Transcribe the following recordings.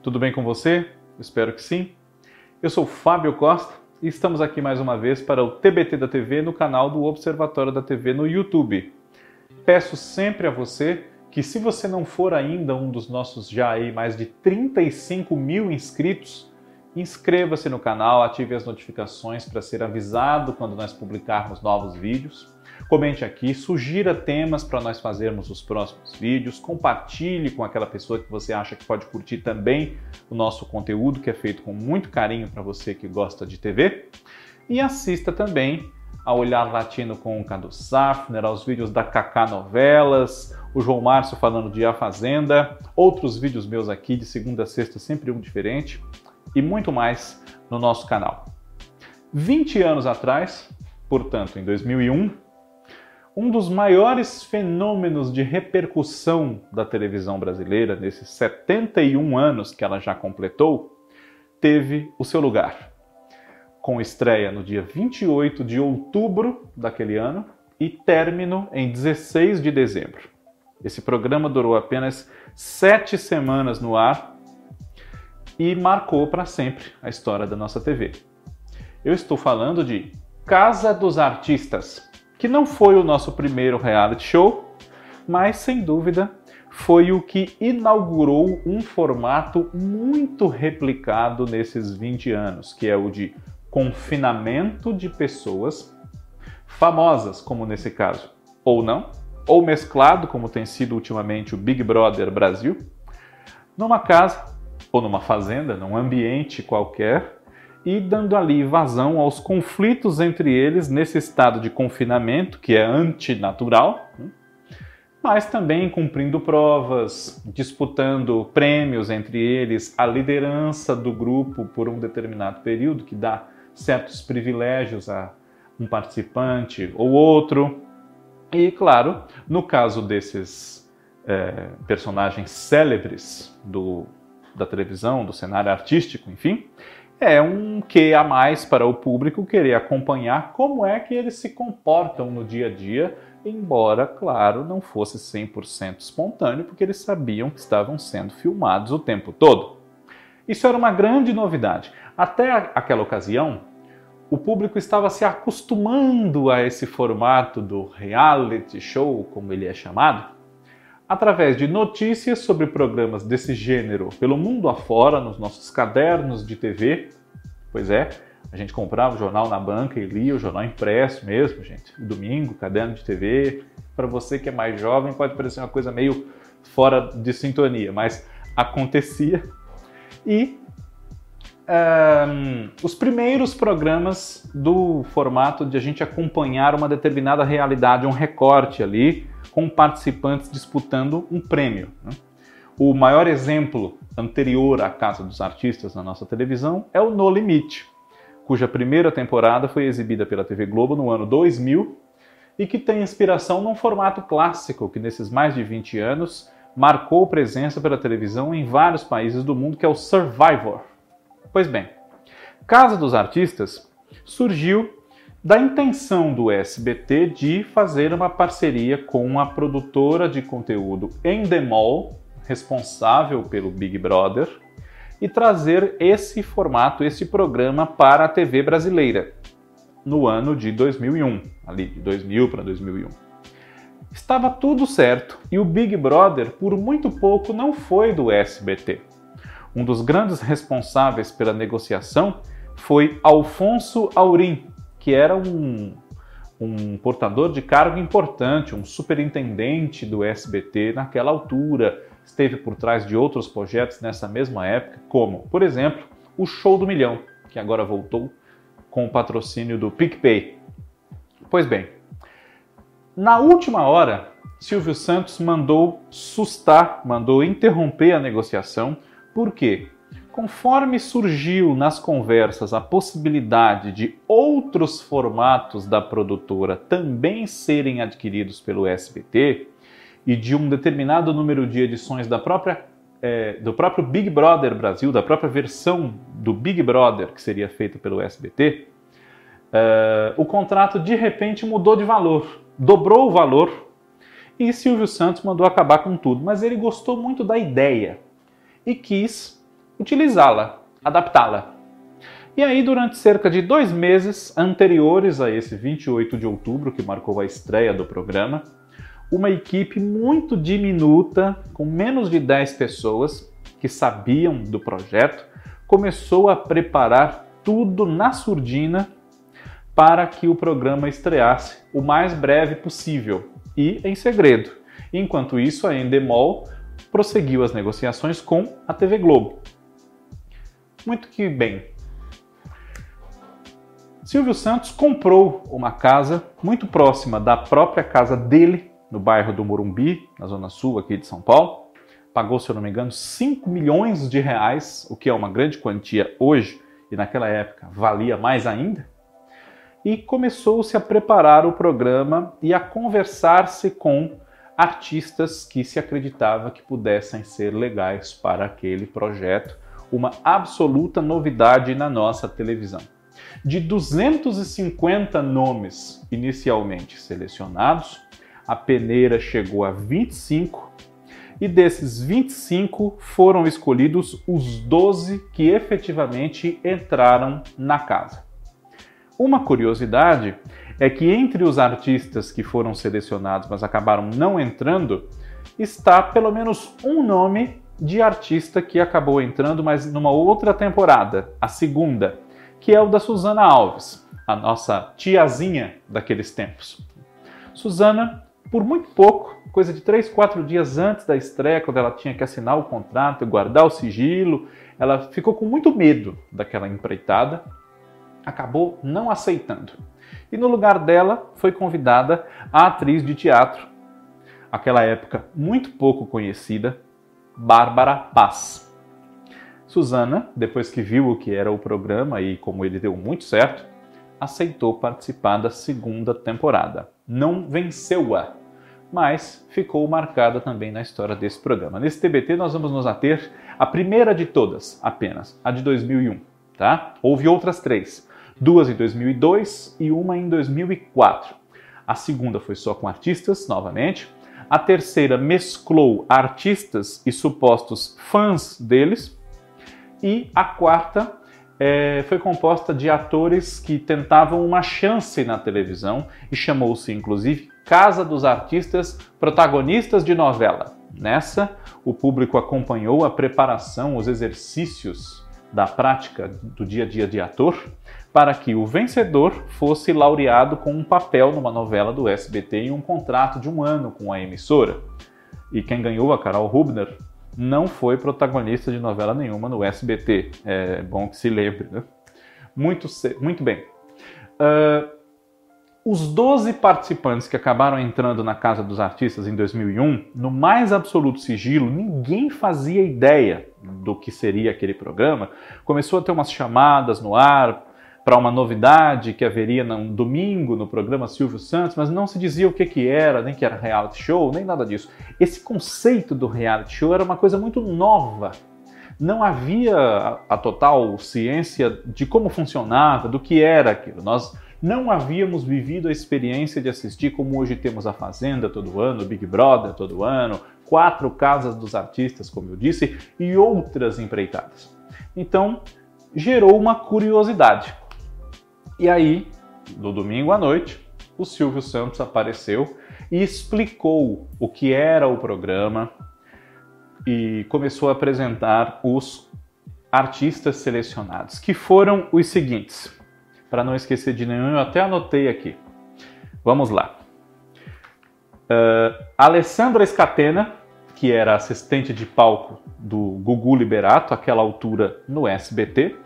Tudo bem com você? Espero que sim. Eu sou Fábio Costa e estamos aqui mais uma vez para o TBT da TV no canal do Observatório da TV no YouTube. Peço sempre a você que, se você não for ainda um dos nossos já aí mais de 35 mil inscritos, inscreva-se no canal, ative as notificações para ser avisado quando nós publicarmos novos vídeos. Comente aqui, sugira temas para nós fazermos os próximos vídeos, compartilhe com aquela pessoa que você acha que pode curtir também o nosso conteúdo, que é feito com muito carinho para você que gosta de TV. E assista também a Olhar Latino com o Cadu Safner, aos vídeos da Kaká Novelas, o João Márcio falando de A Fazenda, outros vídeos meus aqui de segunda a sexta, sempre um diferente, e muito mais no nosso canal. 20 anos atrás, portanto, em 2001, um dos maiores fenômenos de repercussão da televisão brasileira, nesses 71 anos que ela já completou, teve o seu lugar. Com estreia no dia 28 de outubro daquele ano e término em 16 de dezembro. Esse programa durou apenas sete semanas no ar e marcou para sempre a história da nossa TV. Eu estou falando de Casa dos Artistas que não foi o nosso primeiro reality show, mas sem dúvida foi o que inaugurou um formato muito replicado nesses 20 anos, que é o de confinamento de pessoas famosas, como nesse caso, ou não, ou mesclado, como tem sido ultimamente o Big Brother Brasil, numa casa ou numa fazenda, num ambiente qualquer, e dando ali vazão aos conflitos entre eles nesse estado de confinamento, que é antinatural, né? mas também cumprindo provas, disputando prêmios entre eles, a liderança do grupo por um determinado período, que dá certos privilégios a um participante ou outro. E, claro, no caso desses é, personagens célebres do, da televisão, do cenário artístico, enfim, é um que a mais para o público querer acompanhar como é que eles se comportam no dia a dia, embora, claro, não fosse 100% espontâneo, porque eles sabiam que estavam sendo filmados o tempo todo. Isso era uma grande novidade. Até aquela ocasião, o público estava se acostumando a esse formato do reality show, como ele é chamado, através de notícias sobre programas desse gênero pelo mundo afora, nos nossos cadernos de TV. Pois é, a gente comprava o jornal na banca e lia o jornal impresso mesmo, gente. Domingo, caderno de TV. Para você que é mais jovem, pode parecer uma coisa meio fora de sintonia, mas acontecia. E um, os primeiros programas do formato de a gente acompanhar uma determinada realidade, um recorte ali, com participantes disputando um prêmio. Né? O maior exemplo anterior à Casa dos Artistas na nossa televisão é o No Limite, cuja primeira temporada foi exibida pela TV Globo no ano 2000 e que tem inspiração num formato clássico que nesses mais de 20 anos marcou presença pela televisão em vários países do mundo, que é o Survivor. Pois bem, Casa dos Artistas surgiu da intenção do SBT de fazer uma parceria com a produtora de conteúdo Endemol, responsável pelo Big Brother, e trazer esse formato, esse programa para a TV brasileira no ano de 2001, ali de 2000 para 2001. Estava tudo certo e o Big Brother por muito pouco não foi do SBT. Um dos grandes responsáveis pela negociação foi Alfonso Aurim, que era um, um portador de cargo importante, um superintendente do SBT naquela altura, esteve por trás de outros projetos nessa mesma época, como, por exemplo, o Show do Milhão, que agora voltou com o patrocínio do PicPay. Pois bem, na última hora, Silvio Santos mandou sustar, mandou interromper a negociação, por quê? Conforme surgiu nas conversas a possibilidade de outros formatos da produtora também serem adquiridos pelo SBT e de um determinado número de edições da própria, é, do próprio Big Brother Brasil, da própria versão do Big Brother que seria feita pelo SBT, é, o contrato de repente mudou de valor, dobrou o valor e Silvio Santos mandou acabar com tudo, mas ele gostou muito da ideia e quis utilizá-la, adaptá-la. E aí, durante cerca de dois meses anteriores a esse 28 de outubro, que marcou a estreia do programa, uma equipe muito diminuta, com menos de 10 pessoas que sabiam do projeto, começou a preparar tudo na surdina para que o programa estreasse o mais breve possível e em segredo. Enquanto isso, a Endemol prosseguiu as negociações com a TV Globo. Muito que bem. Silvio Santos comprou uma casa muito próxima da própria casa dele, no bairro do Morumbi, na zona sul aqui de São Paulo. Pagou, se eu não me engano, 5 milhões de reais, o que é uma grande quantia hoje e naquela época valia mais ainda. E começou-se a preparar o programa e a conversar-se com artistas que se acreditava que pudessem ser legais para aquele projeto, uma absoluta novidade na nossa televisão. De 250 nomes inicialmente selecionados, a peneira chegou a 25 e desses 25 foram escolhidos os 12 que efetivamente entraram na casa. Uma curiosidade é que entre os artistas que foram selecionados, mas acabaram não entrando, está pelo menos um nome de artista que acabou entrando, mas numa outra temporada, a segunda, que é o da Susana Alves, a nossa tiazinha daqueles tempos. Susana, por muito pouco, coisa de três, quatro dias antes da estreia, quando ela tinha que assinar o contrato e guardar o sigilo, ela ficou com muito medo daquela empreitada, acabou não aceitando e no lugar dela foi convidada a atriz de teatro, aquela época muito pouco conhecida, Bárbara Paz. Susana, depois que viu o que era o programa e como ele deu muito certo, aceitou participar da segunda temporada. Não venceu-a, mas ficou marcada também na história desse programa. Nesse TBT nós vamos nos ater à primeira de todas, apenas, a de 2001, tá? Houve outras três, duas em 2002 e uma em 2004. A segunda foi só com artistas, novamente. A terceira mesclou artistas e supostos fãs deles. E a quarta é, foi composta de atores que tentavam uma chance na televisão e chamou-se inclusive Casa dos Artistas Protagonistas de Novela. Nessa, o público acompanhou a preparação, os exercícios da prática do dia a dia de ator para que o vencedor fosse laureado com um papel numa novela do SBT e um contrato de um ano com a emissora. E quem ganhou, a Carol Rubner, não foi protagonista de novela nenhuma no SBT. É bom que se lembre. Né? Muito, muito bem. Uh, os 12 participantes que acabaram entrando na Casa dos Artistas em 2001, no mais absoluto sigilo, ninguém fazia ideia do que seria aquele programa. Começou a ter umas chamadas no ar, para uma novidade que haveria no domingo no programa Silvio Santos, mas não se dizia o que, que era, nem que era reality show, nem nada disso. Esse conceito do reality show era uma coisa muito nova. Não havia a total ciência de como funcionava, do que era aquilo. Nós não havíamos vivido a experiência de assistir como hoje temos a Fazenda todo ano, Big Brother todo ano, quatro casas dos artistas, como eu disse, e outras empreitadas. Então, gerou uma curiosidade. E aí, no domingo à noite, o Silvio Santos apareceu e explicou o que era o programa e começou a apresentar os artistas selecionados, que foram os seguintes. Para não esquecer de nenhum, eu até anotei aqui. Vamos lá. Uh, Alessandra Scatena, que era assistente de palco do Gugu Liberato, aquela altura no SBT,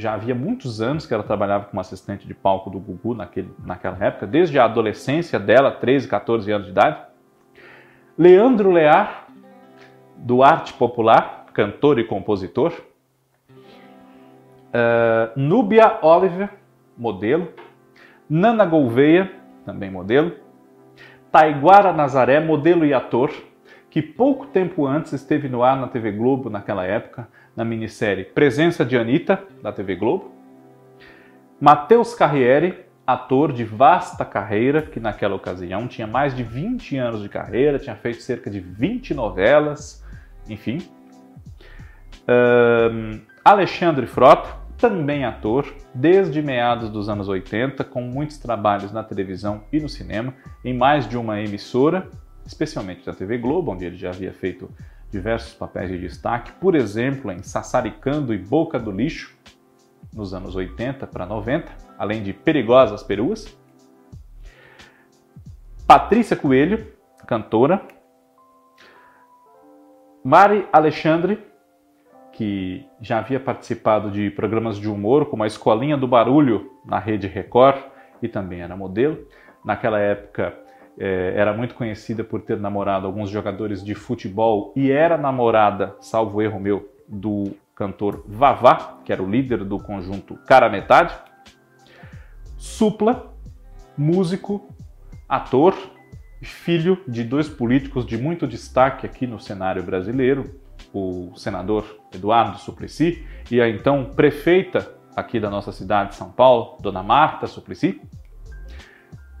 já havia muitos anos que ela trabalhava como assistente de palco do Gugu naquele, naquela época, desde a adolescência dela, 13, 14 anos de idade. Leandro Lear, do Arte Popular, cantor e compositor. Uh, Núbia Oliver, modelo. Nana Gouveia, também modelo. Taiguara Nazaré, modelo e ator, que pouco tempo antes esteve no ar na TV Globo naquela época, na minissérie Presença de Anitta, da TV Globo. Matheus Carriere, ator de vasta carreira, que naquela ocasião tinha mais de 20 anos de carreira, tinha feito cerca de 20 novelas, enfim. Uh, Alexandre Frota, também ator, desde meados dos anos 80, com muitos trabalhos na televisão e no cinema, em mais de uma emissora, especialmente da TV Globo, onde ele já havia feito diversos papéis de destaque, por exemplo, em Sassaricando e Boca do Lixo, nos anos 80 para 90, além de Perigosas Peruas. Patrícia Coelho, cantora. Mari Alexandre, que já havia participado de programas de humor como a Escolinha do Barulho na Rede Record e também era modelo. Naquela época é, era muito conhecida por ter namorado alguns jogadores de futebol e era namorada, salvo erro meu, do cantor Vavá, que era o líder do conjunto Cara Metade. Supla, músico, ator, filho de dois políticos de muito destaque aqui no cenário brasileiro, o senador Eduardo Suplicy e a então prefeita aqui da nossa cidade de São Paulo, Dona Marta Suplicy,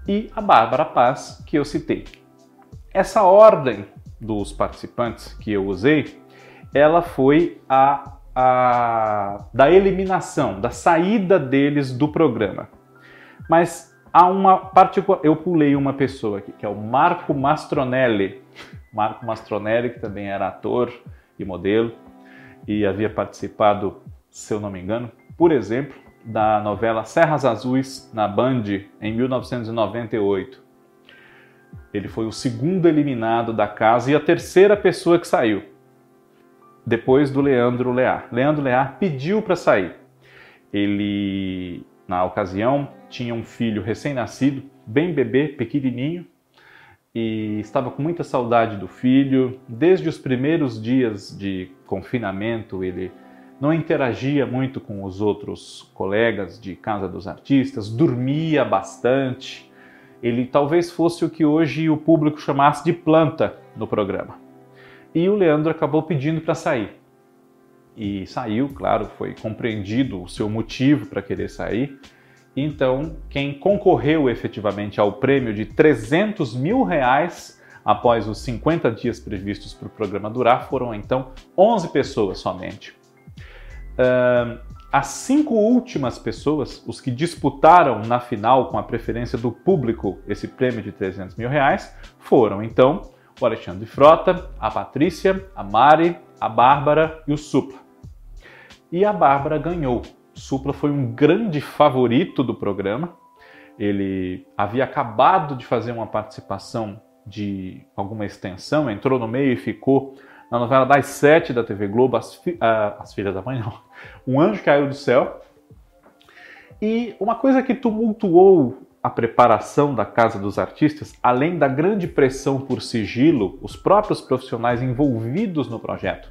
e a Bárbara Paz, que eu citei. Essa ordem dos participantes que eu usei, ela foi a, a da eliminação, da saída deles do programa. Mas há uma particular, eu pulei uma pessoa aqui, que é o Marco Mastronelli. Marco Mastronelli, que também era ator e modelo e havia participado, se eu não me engano, por exemplo, da novela Serras Azuis na Band em 1998. Ele foi o segundo eliminado da casa e a terceira pessoa que saiu, depois do Leandro Lear. Leandro Lear pediu para sair. Ele, na ocasião, tinha um filho recém-nascido, bem bebê, pequenininho, e estava com muita saudade do filho. Desde os primeiros dias de confinamento, ele não interagia muito com os outros colegas de Casa dos Artistas, dormia bastante. Ele talvez fosse o que hoje o público chamasse de planta no programa. E o Leandro acabou pedindo para sair. E saiu, claro, foi compreendido o seu motivo para querer sair. Então, quem concorreu efetivamente ao prêmio de 300 mil reais após os 50 dias previstos para o programa durar foram então 11 pessoas somente. Uh, as cinco últimas pessoas, os que disputaram na final com a preferência do público esse prêmio de 300 mil reais, foram então o Alexandre Frota, a Patrícia, a Mari, a Bárbara e o Supla. E a Bárbara ganhou. Supla foi um grande favorito do programa. Ele havia acabado de fazer uma participação de alguma extensão, entrou no meio e ficou na novela das sete da TV Globo, As, Fi uh, As Filhas da Mãe, não. Um Anjo Caiu do Céu. E uma coisa que tumultuou a preparação da Casa dos Artistas, além da grande pressão por sigilo, os próprios profissionais envolvidos no projeto,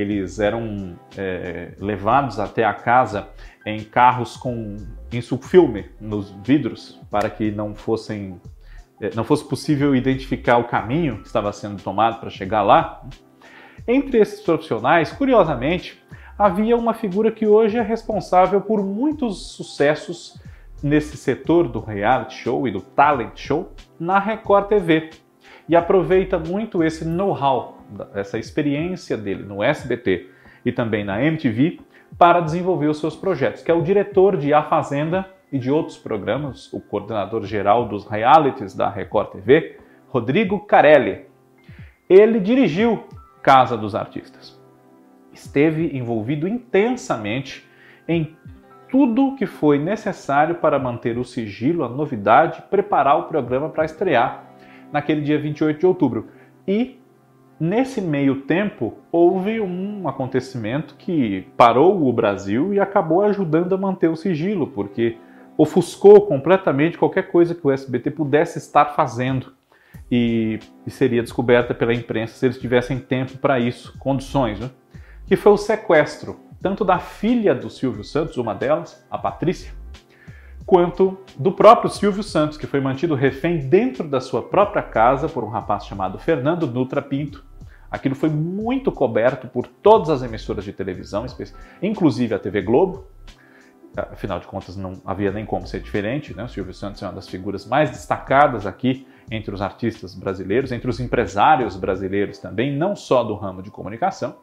eles eram é, levados até a casa em carros com insufilme nos vidros para que não fossem é, não fosse possível identificar o caminho que estava sendo tomado para chegar lá. Entre esses profissionais, curiosamente, havia uma figura que hoje é responsável por muitos sucessos nesse setor do reality show e do talent show na Record TV. E aproveita muito esse know-how, essa experiência dele no SBT e também na MTV para desenvolver os seus projetos, que é o diretor de A Fazenda e de outros programas, o coordenador geral dos realities da Record TV, Rodrigo Carelli. Ele dirigiu Casa dos Artistas. Esteve envolvido intensamente em tudo que foi necessário para manter o sigilo, a novidade, preparar o programa para estrear naquele dia 28 de outubro. E nesse meio tempo houve um acontecimento que parou o Brasil e acabou ajudando a manter o sigilo, porque ofuscou completamente qualquer coisa que o SBT pudesse estar fazendo e, e seria descoberta pela imprensa se eles tivessem tempo para isso, condições, né? que foi o sequestro tanto da filha do Silvio Santos, uma delas, a Patrícia, quanto do próprio Silvio Santos, que foi mantido refém dentro da sua própria casa por um rapaz chamado Fernando Nutra Pinto. Aquilo foi muito coberto por todas as emissoras de televisão, inclusive a TV Globo, afinal de contas não havia nem como ser diferente, né? O Silvio Santos é uma das figuras mais destacadas aqui entre os artistas brasileiros, entre os empresários brasileiros também, não só do ramo de comunicação.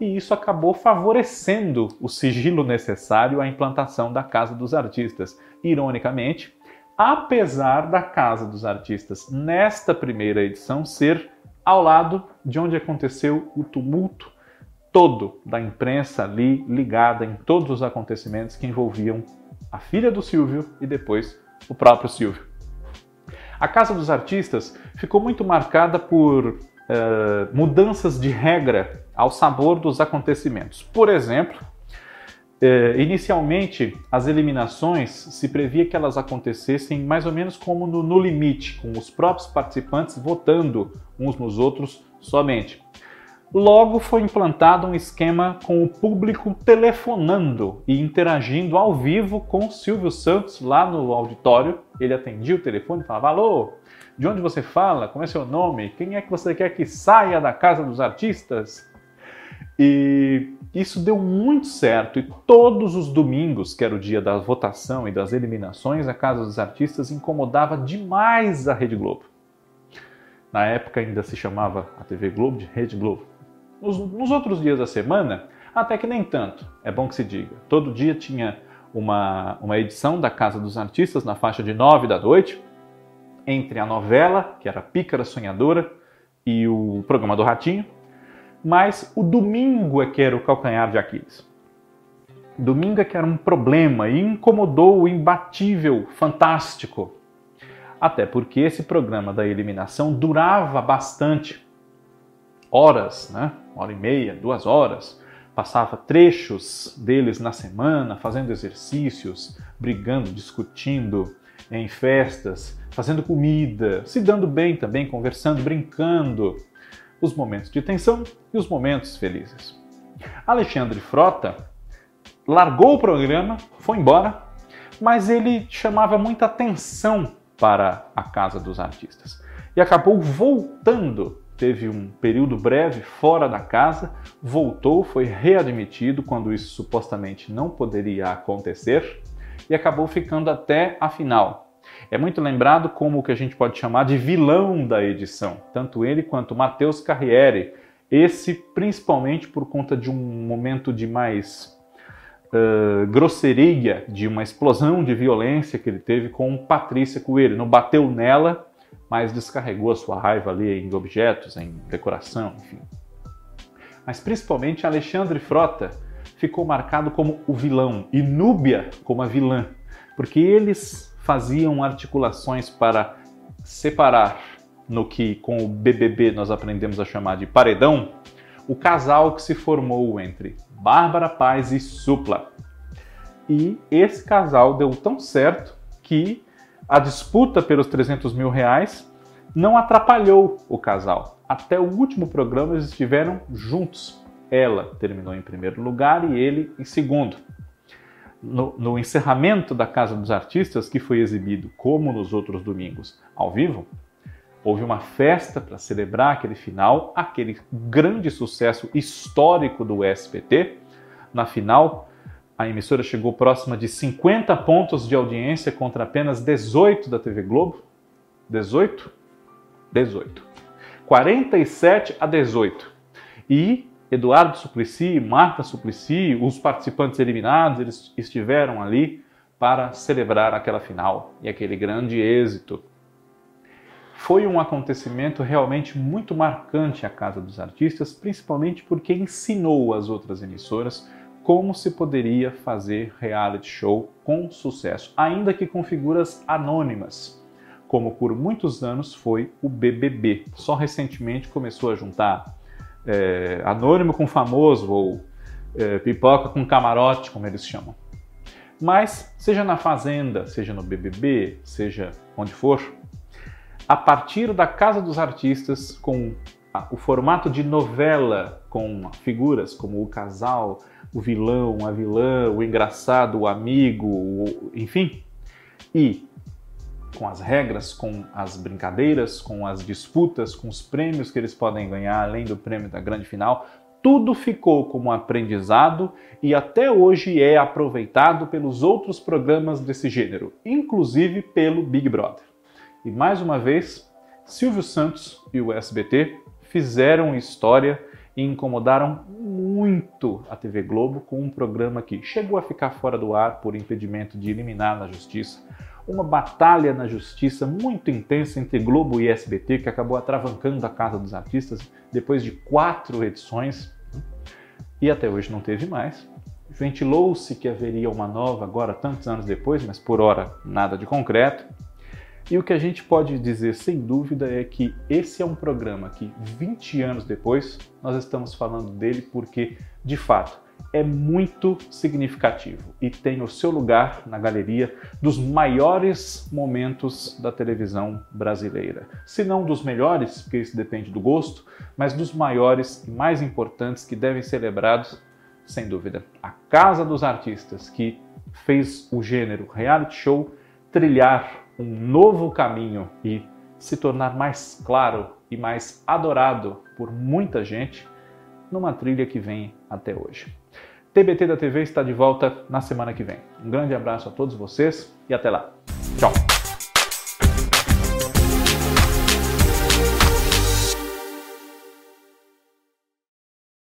e isso acabou favorecendo o sigilo necessário à implantação da Casa dos Artistas. Ironicamente, apesar da Casa dos Artistas nesta primeira edição ser ao lado de onde aconteceu o tumulto todo da imprensa ali ligada em todos os acontecimentos que envolviam a filha do Silvio e depois o próprio Silvio. A Casa dos Artistas ficou muito marcada por uh, mudanças de regra ao sabor dos acontecimentos. Por exemplo, uh, inicialmente as eliminações se previa que elas acontecessem mais ou menos como no, no limite, com os próprios participantes votando uns nos outros somente. Logo foi implantado um esquema com o público telefonando e interagindo ao vivo com Silvio Santos lá no auditório. Ele atendia o telefone e falava: Alô, de onde você fala? Como é seu nome? Quem é que você quer que saia da casa dos artistas? E isso deu muito certo. E todos os domingos, que era o dia da votação e das eliminações, a Casa dos Artistas incomodava demais a Rede Globo. Na época ainda se chamava a TV Globo de Rede Globo. Nos, nos outros dias da semana, até que nem tanto, é bom que se diga. Todo dia tinha uma, uma edição da Casa dos Artistas na faixa de nove da noite, entre a novela, que era Pícara Sonhadora, e o programa do Ratinho, mas o domingo é que era o calcanhar de Aquiles. Domingo é que era um problema e incomodou o imbatível, fantástico. Até porque esse programa da eliminação durava bastante horas, né? uma hora e meia, duas horas. Passava trechos deles na semana, fazendo exercícios, brigando, discutindo em festas, fazendo comida, se dando bem também, conversando, brincando. Os momentos de tensão e os momentos felizes. Alexandre Frota largou o programa, foi embora, mas ele chamava muita atenção para a Casa dos Artistas e acabou voltando teve um período breve fora da casa, voltou, foi readmitido quando isso supostamente não poderia acontecer e acabou ficando até a final. É muito lembrado como o que a gente pode chamar de vilão da edição, tanto ele quanto Matheus Carriere, esse principalmente por conta de um momento de mais uh, grosseria, de uma explosão de violência que ele teve com Patrícia Coelho. Não bateu nela, mas descarregou a sua raiva ali em objetos, em decoração, enfim. Mas principalmente Alexandre Frota ficou marcado como o vilão e Núbia como a vilã, porque eles faziam articulações para separar no que com o BBB nós aprendemos a chamar de paredão, o casal que se formou entre Bárbara Paz e Supla. E esse casal deu tão certo que a disputa pelos 300 mil reais não atrapalhou o casal. Até o último programa eles estiveram juntos. Ela terminou em primeiro lugar e ele em segundo. No, no, encerramento da Casa dos Artistas, que foi exibido, como nos outros domingos, ao vivo, houve uma festa para celebrar aquele final, aquele grande sucesso histórico do SBT. Na final, a emissora chegou próxima de 50 pontos de audiência contra apenas 18 da TV Globo. 18? 18. 47 a 18. E Eduardo Suplicy, Marta Suplicy, os participantes eliminados, eles estiveram ali para celebrar aquela final e aquele grande êxito. Foi um acontecimento realmente muito marcante a Casa dos Artistas, principalmente porque ensinou as outras emissoras como se poderia fazer reality show com sucesso, ainda que com figuras anônimas, como por muitos anos foi o BBB. Só recentemente começou a juntar é, anônimo com famoso ou é, pipoca com camarote, como eles chamam. Mas, seja na Fazenda, seja no BBB, seja onde for, a partir da Casa dos Artistas, com o formato de novela, com figuras como o casal, o vilão, a vilã, o engraçado, o amigo, o, enfim. E com as regras, com as brincadeiras, com as disputas, com os prêmios que eles podem ganhar, além do prêmio da grande final, tudo ficou como aprendizado e até hoje é aproveitado pelos outros programas desse gênero, inclusive pelo Big Brother. E mais uma vez, Silvio Santos e o SBT fizeram história e incomodaram muito a TV Globo com um programa que chegou a ficar fora do ar por impedimento de eliminar na justiça. Uma batalha na justiça muito intensa entre Globo e SBT que acabou atravancando a Casa dos Artistas depois de quatro edições e até hoje não teve mais. Ventilou-se que haveria uma nova agora, tantos anos depois, mas por hora nada de concreto. E o que a gente pode dizer sem dúvida é que esse é um programa que 20 anos depois nós estamos falando dele porque, de fato, é muito significativo e tem o seu lugar na galeria dos maiores momentos da televisão brasileira. Se não dos melhores, porque isso depende do gosto, mas dos maiores e mais importantes que devem ser celebrados, sem dúvida. A Casa dos Artistas, que fez o gênero reality show trilhar um novo caminho e se tornar mais claro e mais adorado por muita gente numa trilha que vem até hoje. TBT da TV está de volta na semana que vem. Um grande abraço a todos vocês e até lá. Tchau!